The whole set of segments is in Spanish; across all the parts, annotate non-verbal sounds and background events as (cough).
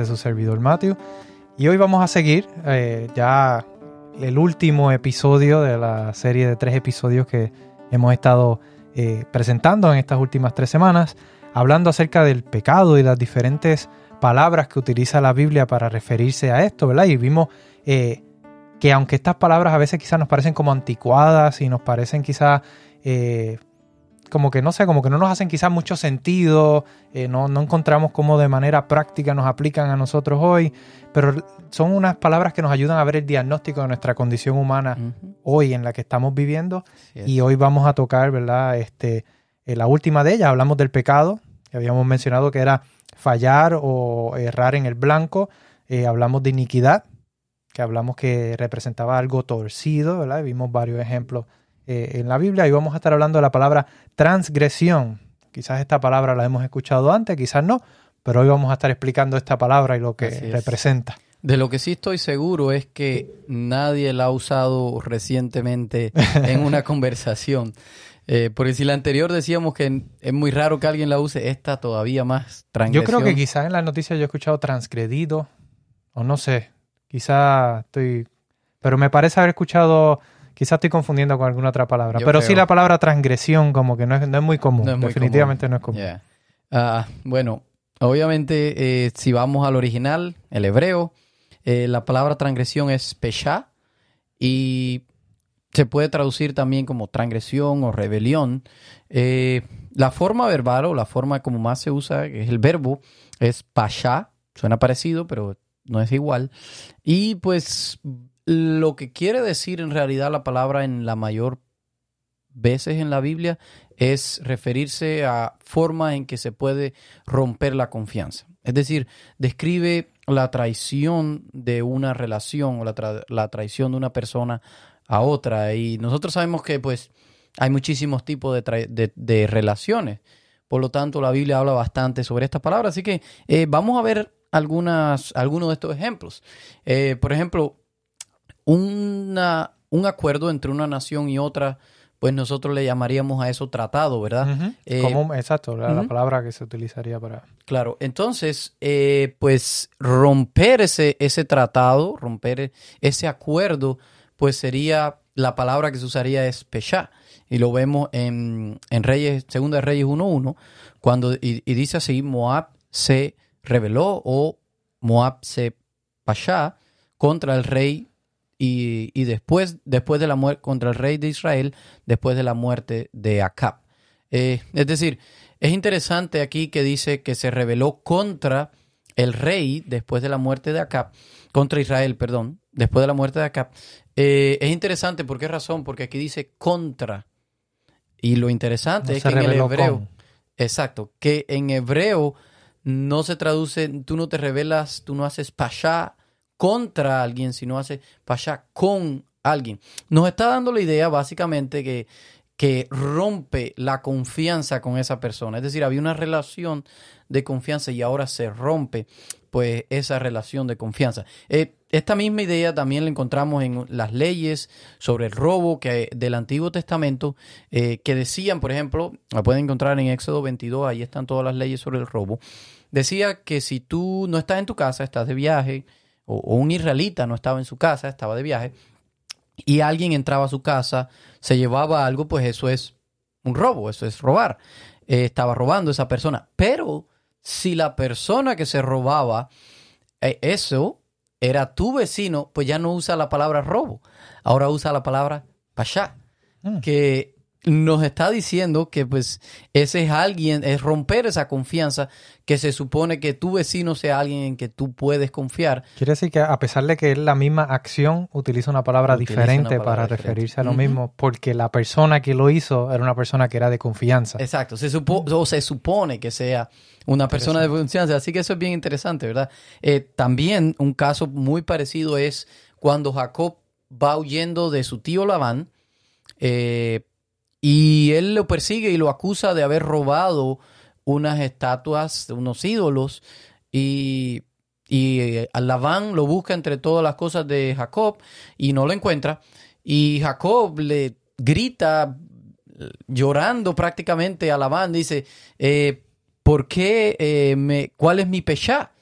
Es su servidor Matthew. Y hoy vamos a seguir eh, ya el último episodio de la serie de tres episodios que hemos estado eh, presentando en estas últimas tres semanas, hablando acerca del pecado y las diferentes palabras que utiliza la Biblia para referirse a esto, ¿verdad? Y vimos eh, que aunque estas palabras a veces quizás nos parecen como anticuadas y nos parecen quizás como que no sé, como que no nos hacen quizás mucho sentido, eh, no, no, encontramos cómo de manera práctica nos aplican a nosotros hoy, pero son unas palabras que nos ayudan a ver el diagnóstico de nuestra condición humana uh -huh. hoy en la que estamos viviendo y hoy vamos a tocar, ¿verdad? Este, eh, la última de ellas, hablamos del pecado, que habíamos mencionado que era fallar o errar en el blanco, eh, hablamos de iniquidad, que hablamos que representaba algo torcido, ¿verdad? Vimos varios ejemplos eh, en la Biblia y vamos a estar hablando de la palabra transgresión. Quizás esta palabra la hemos escuchado antes, quizás no, pero hoy vamos a estar explicando esta palabra y lo que representa. De lo que sí estoy seguro es que nadie la ha usado recientemente en una (laughs) conversación. Eh, porque si la anterior decíamos que es muy raro que alguien la use, esta todavía más transgresión. Yo creo que quizás en las noticias yo he escuchado transgredido, o no sé, quizás estoy... Pero me parece haber escuchado Quizás estoy confundiendo con alguna otra palabra. Yo pero creo. sí la palabra transgresión como que no es, no es muy común. No es muy Definitivamente común. no es común. Yeah. Uh, bueno, obviamente eh, si vamos al original, el hebreo, eh, la palabra transgresión es pesha y se puede traducir también como transgresión o rebelión. Eh, la forma verbal o la forma como más se usa, que es el verbo, es pasha. Suena parecido, pero no es igual. Y pues lo que quiere decir en realidad la palabra en la mayor veces en la Biblia es referirse a formas en que se puede romper la confianza. Es decir, describe la traición de una relación o la, tra la traición de una persona a otra. Y nosotros sabemos que pues hay muchísimos tipos de, de, relaciones. Por lo tanto, la Biblia habla bastante sobre estas palabras. Así que eh, vamos a ver algunas, algunos de estos ejemplos. Eh, por ejemplo, una, un acuerdo entre una nación y otra, pues nosotros le llamaríamos a eso tratado, ¿verdad? Uh -huh. eh, Como, exacto, la, uh -huh. la, palabra que se utilizaría para... Claro, entonces, eh, pues romper ese, ese tratado, romper ese acuerdo, pues sería, la palabra que se usaría es peshá. Y lo vemos en, en Reyes, Segunda de Reyes 1.1, cuando, y, y, dice así, Moab se rebeló o Moab se pashá contra el rey y, y, después, después de la muerte contra el rey de Israel, después de la muerte de Acab. Eh, es decir, es interesante aquí que dice que se rebeló contra el rey después de la muerte de Acab, contra Israel, perdón, después de la muerte de Acab. Eh, es interesante, ¿por qué razón? Porque aquí dice contra. Y lo interesante no es que en el hebreo, con. exacto, que en hebreo no se traduce, tú no te revelas, tú no haces pasha contra alguien, sino hace pasha con alguien. Nos está dando la idea básicamente que, que rompe la confianza con esa persona. Es decir, había una relación de confianza y ahora se rompe pues esa relación de confianza. Eh, esta misma idea también la encontramos en las leyes sobre el robo que, del Antiguo Testamento, eh, que decían, por ejemplo, la pueden encontrar en Éxodo 22, ahí están todas las leyes sobre el robo. Decía que si tú no estás en tu casa, estás de viaje, o, o un israelita no estaba en su casa, estaba de viaje, y alguien entraba a su casa, se llevaba algo, pues eso es un robo, eso es robar. Eh, estaba robando esa persona. Pero si la persona que se robaba eh, eso era tu vecino, pues ya no usa la palabra robo. Ahora usa la palabra pasha, mm. que nos está diciendo que pues ese es alguien, es romper esa confianza que se supone que tu vecino sea alguien en que tú puedes confiar. Quiere decir que a pesar de que es la misma acción, utiliza una palabra Utiliza diferente una palabra para diferente. referirse a lo mismo, porque la persona que lo hizo era una persona que era de confianza. Exacto, se, supo- o se supone que sea una persona de confianza, así que eso es bien interesante, ¿verdad? Eh, también un caso muy parecido es cuando Jacob va huyendo de su tío Labán eh, y él lo persigue y lo acusa de haber robado unas estatuas, unos ídolos y, y eh, lo busca entre todas las cosas de Jacob y no lo encuentra y Jacob le grita llorando prácticamente a Labán, dice, eh, ¿por qué eh, me, cuál es mi pechá?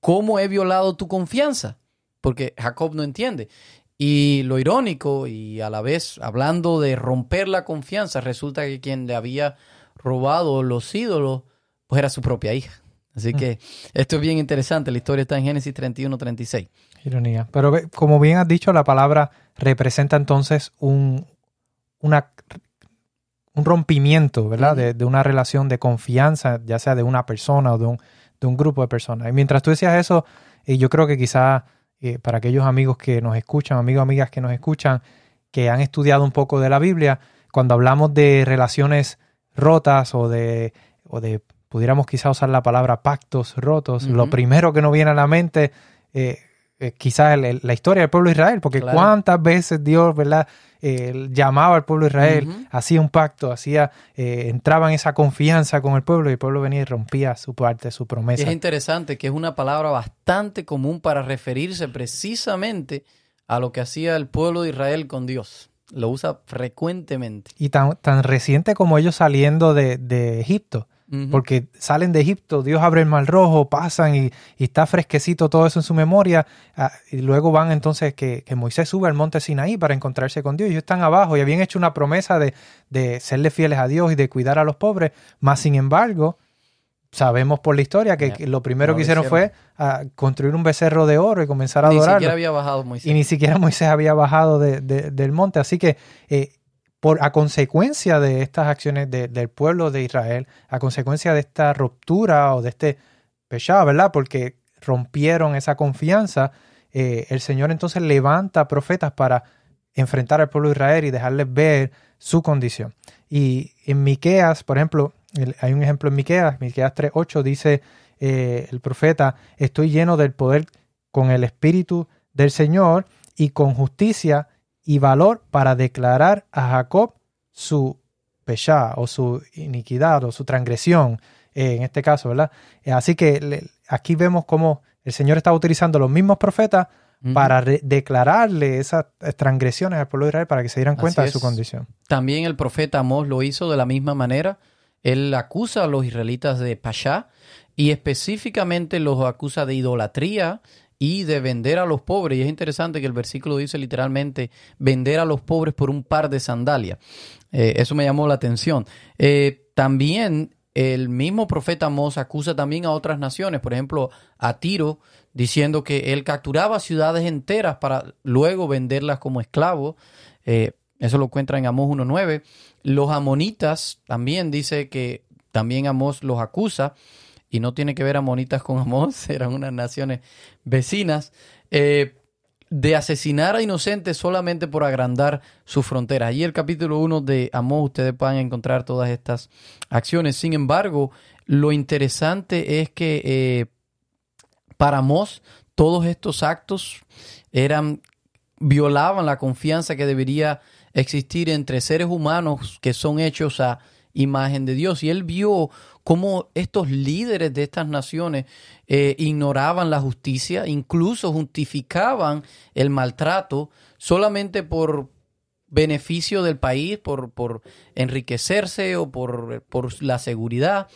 ¿Cómo he violado tu confianza? Porque Jacob no entiende. Y lo irónico y a la vez hablando de romper la confianza, resulta que quien le había robado los ídolos, pues era su propia hija. Así que esto es bien interesante. La historia está en Génesis 31, 36. Ironía. Pero como bien has dicho, la palabra representa entonces un, una, un rompimiento, ¿verdad? De, de una relación de confianza, ya sea de una persona o de un, de un grupo de personas. Y mientras tú decías eso, yo creo que quizás eh, para aquellos amigos que nos escuchan, amigos, amigas que nos escuchan, que han estudiado un poco de la Biblia, cuando hablamos de relaciones rotas o de, o de pudiéramos quizás usar la palabra pactos rotos, lo primero que nos viene a la mente eh, eh, quizás el- el- la historia del pueblo de Israel, porque Claro. cuántas veces Dios, ¿verdad? Eh, llamaba al pueblo de Israel, hacía un pacto, hacía, eh, entraba en esa confianza con el pueblo y el pueblo venía y rompía su parte, su Y promesa. es interesante que es una palabra bastante común para referirse precisamente a lo que hacía el pueblo de Israel con Dios. Lo usa frecuentemente. Y tan, tan reciente como ellos saliendo de, de Egipto, Porque salen de Egipto, Dios abre el mar rojo, pasan y, y está fresquecito todo eso en su memoria, ah, y luego van entonces que, que Moisés sube al monte Sinaí para encontrarse con Dios, y ellos están abajo y habían hecho una promesa de, de serle fieles a Dios y de cuidar a los pobres, más sin embargo, sabemos por la historia que, lo primero no que hicieron fue ah, construir un becerro de oro y comenzar a Ni adorarlo. siquiera había bajado Moisés. y ni siquiera Moisés había bajado de- de- del monte. Así que eh, por, a consecuencia de estas acciones de- del pueblo de Israel, a consecuencia de esta ruptura o de este pechado, ¿verdad? Porque rompieron esa confianza, eh, el Señor entonces levanta profetas para enfrentar al pueblo de Israel y dejarles ver su condición. Y en Miqueas, por ejemplo, hay un ejemplo en Miqueas, Miqueas 3.8 dice eh, el profeta, estoy lleno del poder con el espíritu del Señor y con justicia y valor para declarar a Jacob su pechá o su iniquidad o su transgresión, eh, en este caso, ¿verdad? Eh, así que le- aquí vemos cómo el Señor está utilizando los mismos profetas para declararle esas transgresiones al pueblo de Israel para que se dieran Así cuenta de su es. condición. También el profeta Amós lo hizo de la misma manera. Él acusa a los israelitas de Pashá y específicamente los acusa de idolatría y de vender a los pobres. Y es interesante que el versículo dice literalmente vender a los pobres por un par de sandalias. Eh, eso me llamó la atención. Eh, también el mismo profeta Amós acusa también a otras naciones, por ejemplo a Tiro, diciendo que él capturaba ciudades enteras para luego venderlas como esclavos. Eh, eso lo encuentra en Amós 1.9. Los amonitas también dice que también Amós los acusa y no tiene que ver amonitas con Amós, (laughs) eran unas naciones vecinas, eh, de asesinar a inocentes solamente por agrandar sus fronteras. Allí el capítulo 1 de Amós ustedes a encontrar todas estas acciones. Sin embargo, lo interesante es que eh, para Amós todos estos actos eran violaban la confianza que debería existir entre seres humanos que son hechos a imagen de Dios. Y él vio cómo estos líderes de estas naciones eh, ignoraban la justicia, incluso justificaban el maltrato solamente por beneficio del país, por, enriquecerse o por, por la seguridad.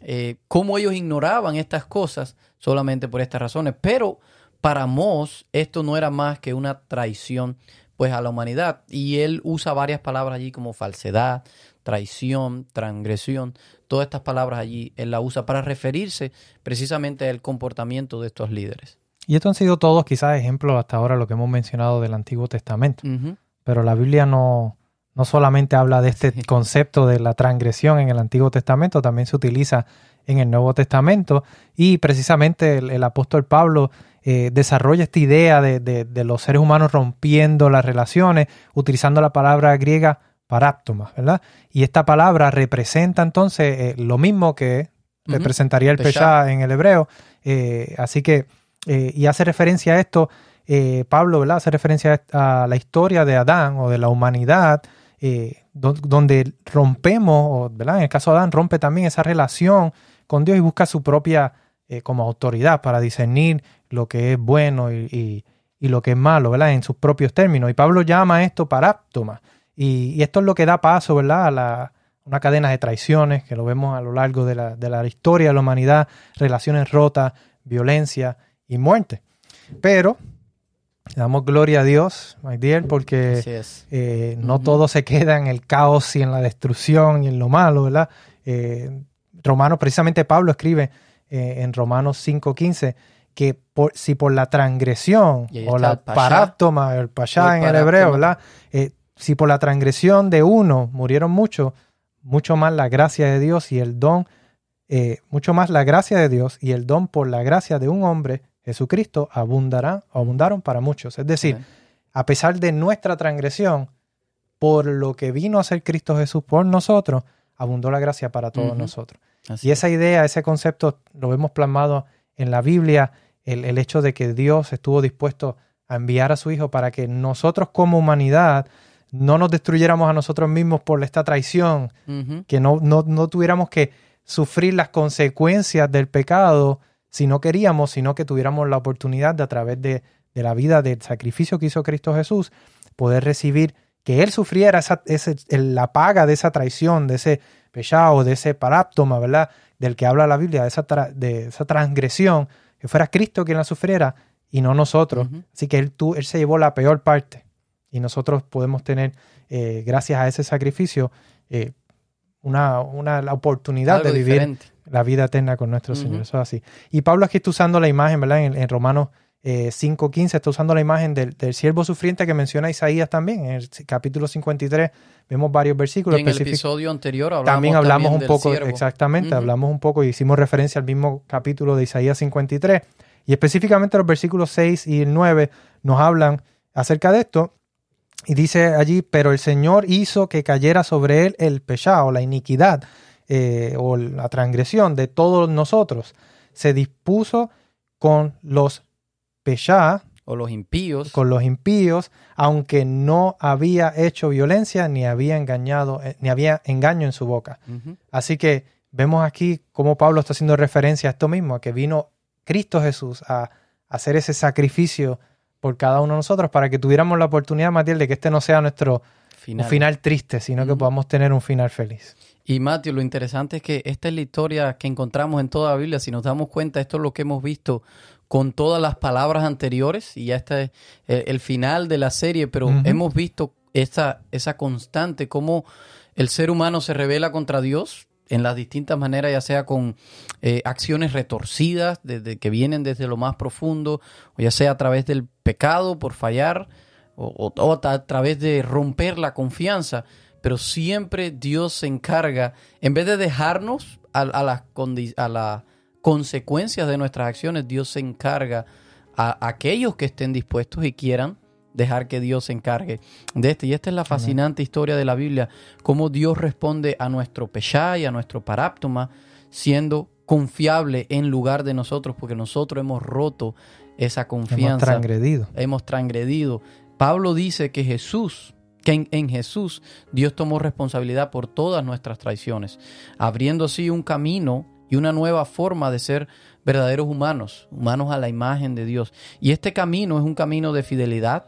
Eh, cómo ellos ignoraban estas cosas solamente por estas razones. Pero para Mos esto no era más que una traición pues a la humanidad. Y él usa varias palabras allí como falsedad, traición, transgresión, todas estas palabras allí él la usa para referirse precisamente al comportamiento de estos líderes. Y estos han sido todos quizás ejemplos hasta ahora lo que hemos mencionado del Antiguo Testamento. Pero la Biblia no, no solamente habla de este concepto de la transgresión en el Antiguo Testamento, también se utiliza en el Nuevo Testamento. Y precisamente el, apóstol Pablo eh, desarrolla esta idea de, los seres humanos rompiendo las relaciones utilizando la palabra griega paráptoma, ¿verdad? Y esta palabra representa entonces eh, lo mismo que representaría el pesha en el hebreo, eh, así que, y hace referencia a esto, Pablo, ¿verdad? Hace referencia a la historia de Adán o de la humanidad, donde rompemos, ¿verdad? En el caso de Adán rompe también esa relación con Dios y busca su propia eh, como autoridad para discernir lo que es bueno y, lo que es malo, ¿verdad? En sus propios términos. Y Pablo llama esto paráptoma. Y, y esto es lo que da paso, ¿verdad? A la, una cadena de traiciones que lo vemos a lo largo de la, de la historia de la humanidad, relaciones rotas, violencia y muerte. Pero damos gloria a Dios, my dear, porque eh, no todo se queda en el caos y en la destrucción y en lo malo, ¿verdad? Eh, Romanos, precisamente Pablo escribe eh, en Romanos 5.15 que por, si por la transgresión o la paráptoma, el pashá en el hebreo, ¿verdad? Eh, si por la transgresión de uno murieron muchos, mucho más la gracia de Dios y el don, eh, mucho más la gracia de Dios y el don por la gracia de un hombre, Jesucristo, abundará, abundaron para muchos. Es decir, a pesar de nuestra transgresión, por lo que vino a ser Cristo Jesús por nosotros, abundó la gracia para todos nosotros. Y esa idea, ese concepto lo vemos plasmado en la Biblia, el, hecho de que Dios estuvo dispuesto a enviar a su Hijo para que nosotros como humanidad no nos destruyéramos a nosotros mismos por esta traición, que no, no, tuviéramos que sufrir las consecuencias del pecado si no queríamos, sino que tuviéramos la oportunidad de a través de, la vida, del sacrificio que hizo Cristo Jesús, poder recibir que Él sufriera esa, la paga de esa traición, de ese pechado, de ese paráptoma, ¿verdad? Del que habla la Biblia, de esa, de esa transgresión, que fuera Cristo quien la sufriera y no nosotros. Así que él, tú, él se llevó la peor parte y nosotros podemos tener, eh, gracias a ese sacrificio, eh, una, una, la oportunidad de vivir la vida eterna con nuestro Señor. Eso es así. Y Pablo aquí está usando la imagen, ¿verdad? En, en Romanos 5.15 eh, está usando la imagen del, siervo sufriente que menciona Isaías también. En el capítulo 53 vemos varios versículos. en el episodio anterior hablamos también hablamos un poco, exactamente, hablamos un poco y hicimos referencia al mismo capítulo de Isaías 53. Y específicamente los versículos 6 y 9 nos hablan acerca de esto. Y dice allí, pero el Señor hizo que cayera sobre él el pecado, la iniquidad eh, o la transgresión de todos nosotros. Se dispuso con los Peshá, o los impíos, con los impíos, aunque no había hecho violencia ni había engañado, eh, ni había engaño en su boca. Así que vemos aquí cómo Pablo está haciendo referencia a esto mismo, a que vino Cristo Jesús a, hacer ese sacrificio por cada uno de nosotros para que tuviéramos la oportunidad, Matías, de que este no sea nuestro final, final triste, sino que podamos tener un final feliz. Y Mateo, lo interesante es que esta es la historia que encontramos en toda la Biblia. Si nos damos cuenta, esto es lo que hemos visto con todas las palabras anteriores y ya está el, el final de la serie, pero hemos visto esa, esa constante, cómo el ser humano se revela contra Dios en las distintas maneras, ya sea con eh, acciones retorcidas desde, que vienen desde lo más profundo, o ya sea a través del pecado por fallar, o, a través de romper la confianza, pero siempre Dios se encarga, en vez de dejarnos a, a, la, a la consecuencias de nuestras acciones, Dios se encarga a aquellos que estén dispuestos y quieran dejar que Dios se encargue de este. Y esta es la fascinante historia de la Biblia, cómo Dios responde a nuestro pechá y a nuestro paráptoma, siendo confiable en lugar de nosotros, porque nosotros hemos roto esa confianza. Hemos transgredido. Hemos transgredido. Pablo dice que Jesús, que en, en, Jesús Dios tomó responsabilidad por todas nuestras traiciones, abriendo así un camino y una nueva forma de ser verdaderos humanos, humanos a la imagen de Dios. Y este camino es un camino de fidelidad,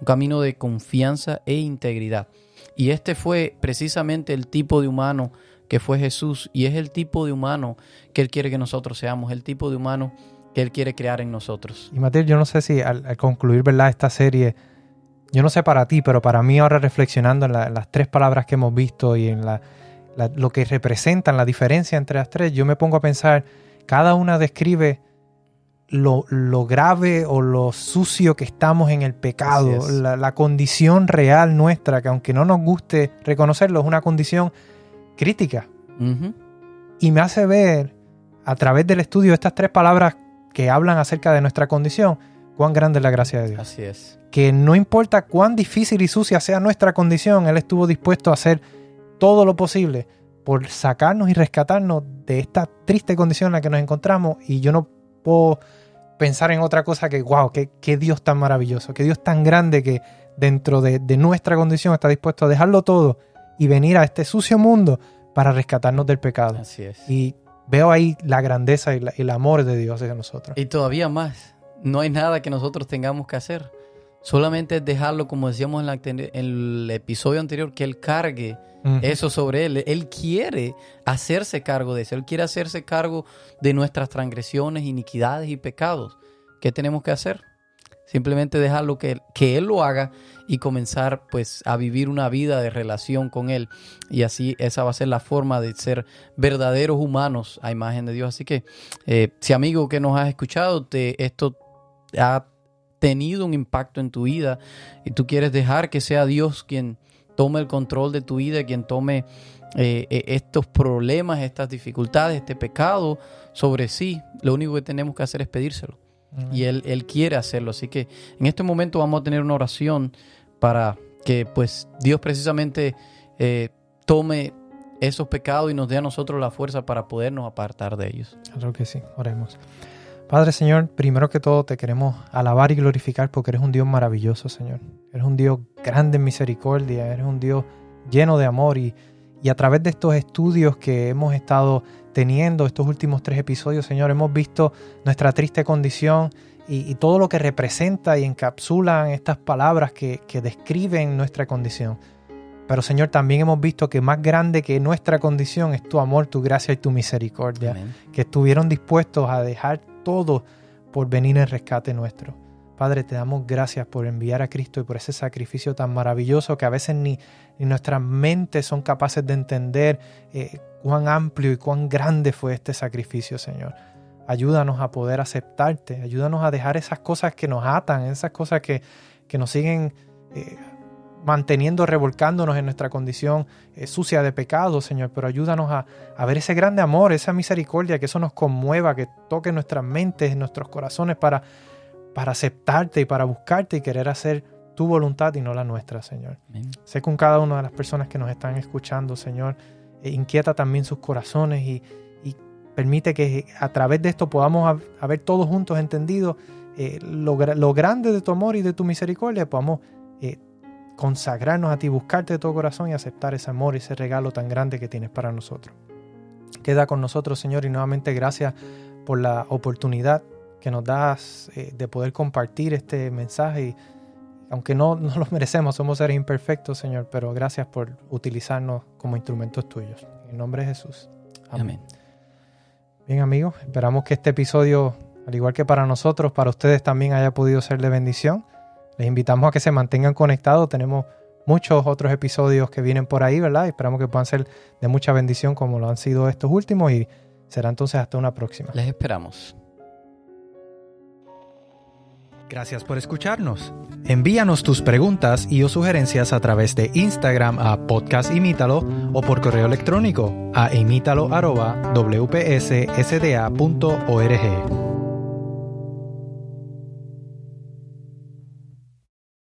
un camino de confianza e integridad. Y este fue precisamente el tipo de humano que fue Jesús y es el tipo de humano que Él quiere que nosotros seamos, el tipo de humano que Él quiere crear en nosotros. Y Mateo, yo no sé si al, concluir ¿verdad? esta serie, yo no sé para ti, pero para mí ahora reflexionando en las tres palabras que hemos visto y en la, lo que representan, la diferencia entre las tres, yo me pongo a pensar, cada una describe lo, lo grave o lo sucio que estamos en el pecado, la, la condición real nuestra, que aunque no nos guste reconocerlo, es una condición crítica. Y me hace ver a través del estudio estas tres palabras que hablan acerca de nuestra condición, cuán grande es la gracia de Dios. Así es. Que no importa cuán difícil y sucia sea nuestra condición, Él estuvo dispuesto a hacer todo lo posible por sacarnos y rescatarnos de esta triste condición en la que nos encontramos. Y yo no puedo pensar en otra cosa que, wow, qué, qué Dios tan maravilloso, qué Dios tan grande que dentro de, de nuestra condición está dispuesto a dejarlo todo y venir a este sucio mundo para rescatarnos del pecado. Así es. Y veo ahí la grandeza y la- el amor de Dios hacia nosotros. Y todavía más, no hay nada que nosotros tengamos que hacer. Solamente es dejarlo, como decíamos en, la en el episodio anterior, que Él cargue eso sobre Él. Él quiere hacerse cargo de eso. Él quiere hacerse cargo de nuestras transgresiones, iniquidades y pecados. ¿Qué tenemos que hacer? Simplemente dejarlo que, que Él lo haga y comenzar pues a vivir una vida de relación con Él. Y así esa va a ser la forma de ser verdaderos humanos a imagen de Dios. Así que eh, si amigo que nos has escuchado, te, esto ha tenido un impacto en tu vida y tú quieres dejar que sea Dios quien tome el control de tu vida, quien tome eh, eh, estos problemas, estas dificultades, este pecado sobre sí, lo único que tenemos que hacer es pedírselo. Y él, él quiere hacerlo. Así que en este momento vamos a tener una oración para que pues Dios precisamente eh, tome esos pecados y nos dé a nosotros la fuerza para podernos apartar de ellos. Claro que sí, oremos. Padre Señor, primero que todo te queremos alabar y glorificar porque eres un Dios maravilloso, Señor. Eres un Dios grande en misericordia, eres un Dios lleno de amor y, y a través de estos estudios que hemos estado teniendo, estos últimos tres episodios, Señor, hemos visto nuestra triste condición y, y todo lo que representa y encapsulan estas palabras que, que describen nuestra condición. Pero Señor, también hemos visto que más grande que nuestra condición es tu amor, tu gracia y tu misericordia Amén. que estuvieron dispuestos a dejar todo por venir en rescate nuestro. Padre, te damos gracias por enviar a Cristo y por ese sacrificio tan maravilloso que a veces ni, ni nuestras mentes son capaces de entender eh, cuán amplio y cuán grande fue este sacrificio, Señor. Ayúdanos a poder aceptarte, ayúdanos a dejar esas cosas que nos atan, esas cosas que, que nos siguen eh, manteniendo, revolcándonos en nuestra condición eh, sucia de pecado, Señor, pero ayúdanos a, a ver ese grande amor, esa misericordia, que eso nos conmueva, que toque nuestras mentes, nuestros corazones para, para aceptarte y para buscarte y querer hacer tu voluntad y no la nuestra, Señor. Amén. Sé con cada una de las personas que nos están escuchando, Señor, eh, inquieta también sus corazones y, y permite que a través de esto podamos hab- haber todos juntos entendido eh, lo, lo grande de tu amor y de tu misericordia, podamos eh, consagrarnos a ti, buscarte de todo corazón y aceptar ese amor, ese regalo tan grande que tienes para nosotros. Queda con nosotros, Señor, y nuevamente gracias por la oportunidad que nos das eh, de poder compartir este mensaje. Y, aunque no, (laughs) no lo merecemos, somos seres imperfectos, Señor, pero gracias por utilizarnos como instrumentos tuyos. En nombre de Jesús. Amén. Bien amigos, esperamos que este episodio, al igual que para nosotros, para ustedes también haya podido ser de bendición. Les invitamos a que se mantengan conectados. Tenemos muchos otros episodios que vienen por ahí, ¿verdad? Esperamos que puedan ser de mucha bendición como lo han sido estos últimos y será entonces hasta una próxima. Les esperamos. Gracias por escucharnos. Envíanos tus preguntas y o sugerencias a través de Instagram a Podcast Imítalo o por correo electrónico a imítalo.wpssda.org.